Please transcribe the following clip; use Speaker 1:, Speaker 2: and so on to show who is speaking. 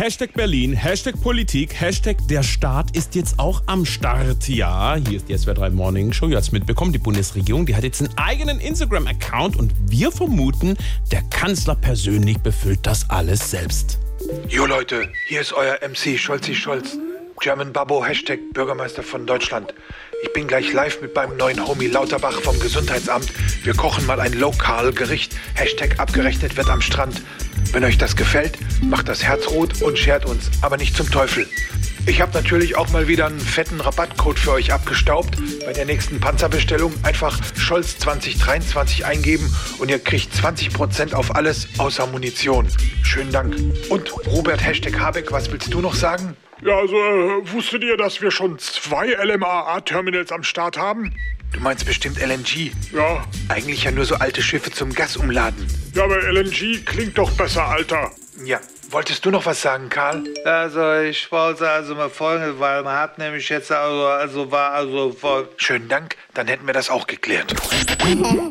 Speaker 1: Hashtag Berlin, Hashtag Politik, Hashtag der Staat ist jetzt auch am Start. Ja, hier ist die SWR3 Morning Show. Ihr habt es mitbekommen, die Bundesregierung, die hat jetzt einen eigenen Instagram-Account und wir vermuten, der Kanzler persönlich befüllt das alles selbst.
Speaker 2: Jo Leute, hier ist euer MC Scholzi Scholz. German Babbo, Hashtag Bürgermeister von Deutschland. Ich bin gleich live mit meinem neuen Homie Lauterbach vom Gesundheitsamt. Wir kochen mal ein Lokalgericht. Hashtag abgerechnet wird am Strand. Wenn euch das gefällt, macht das Herz rot und schert uns, aber nicht zum Teufel. Ich habe natürlich auch mal wieder einen fetten Rabattcode für euch abgestaubt. Bei der nächsten Panzerbestellung einfach Scholz 2023 eingeben und ihr kriegt 20% auf alles außer Munition. Schönen Dank. Und Robert Hashtag Habeck, was willst du noch sagen?
Speaker 3: Ja, also äh, wusstet ihr, dass wir schon zwei LMAA-Terminals am Start haben?
Speaker 2: Du meinst bestimmt LNG.
Speaker 3: Ja.
Speaker 2: Eigentlich ja nur so alte Schiffe zum Gas umladen.
Speaker 3: Ja, aber LNG klingt doch besser, Alter.
Speaker 2: Ja. Wolltest du noch was sagen, Karl?
Speaker 4: Also ich wollte also mal folgendes, weil man hat nämlich jetzt also, also war also voll.
Speaker 2: Schönen Dank, dann hätten wir das auch geklärt.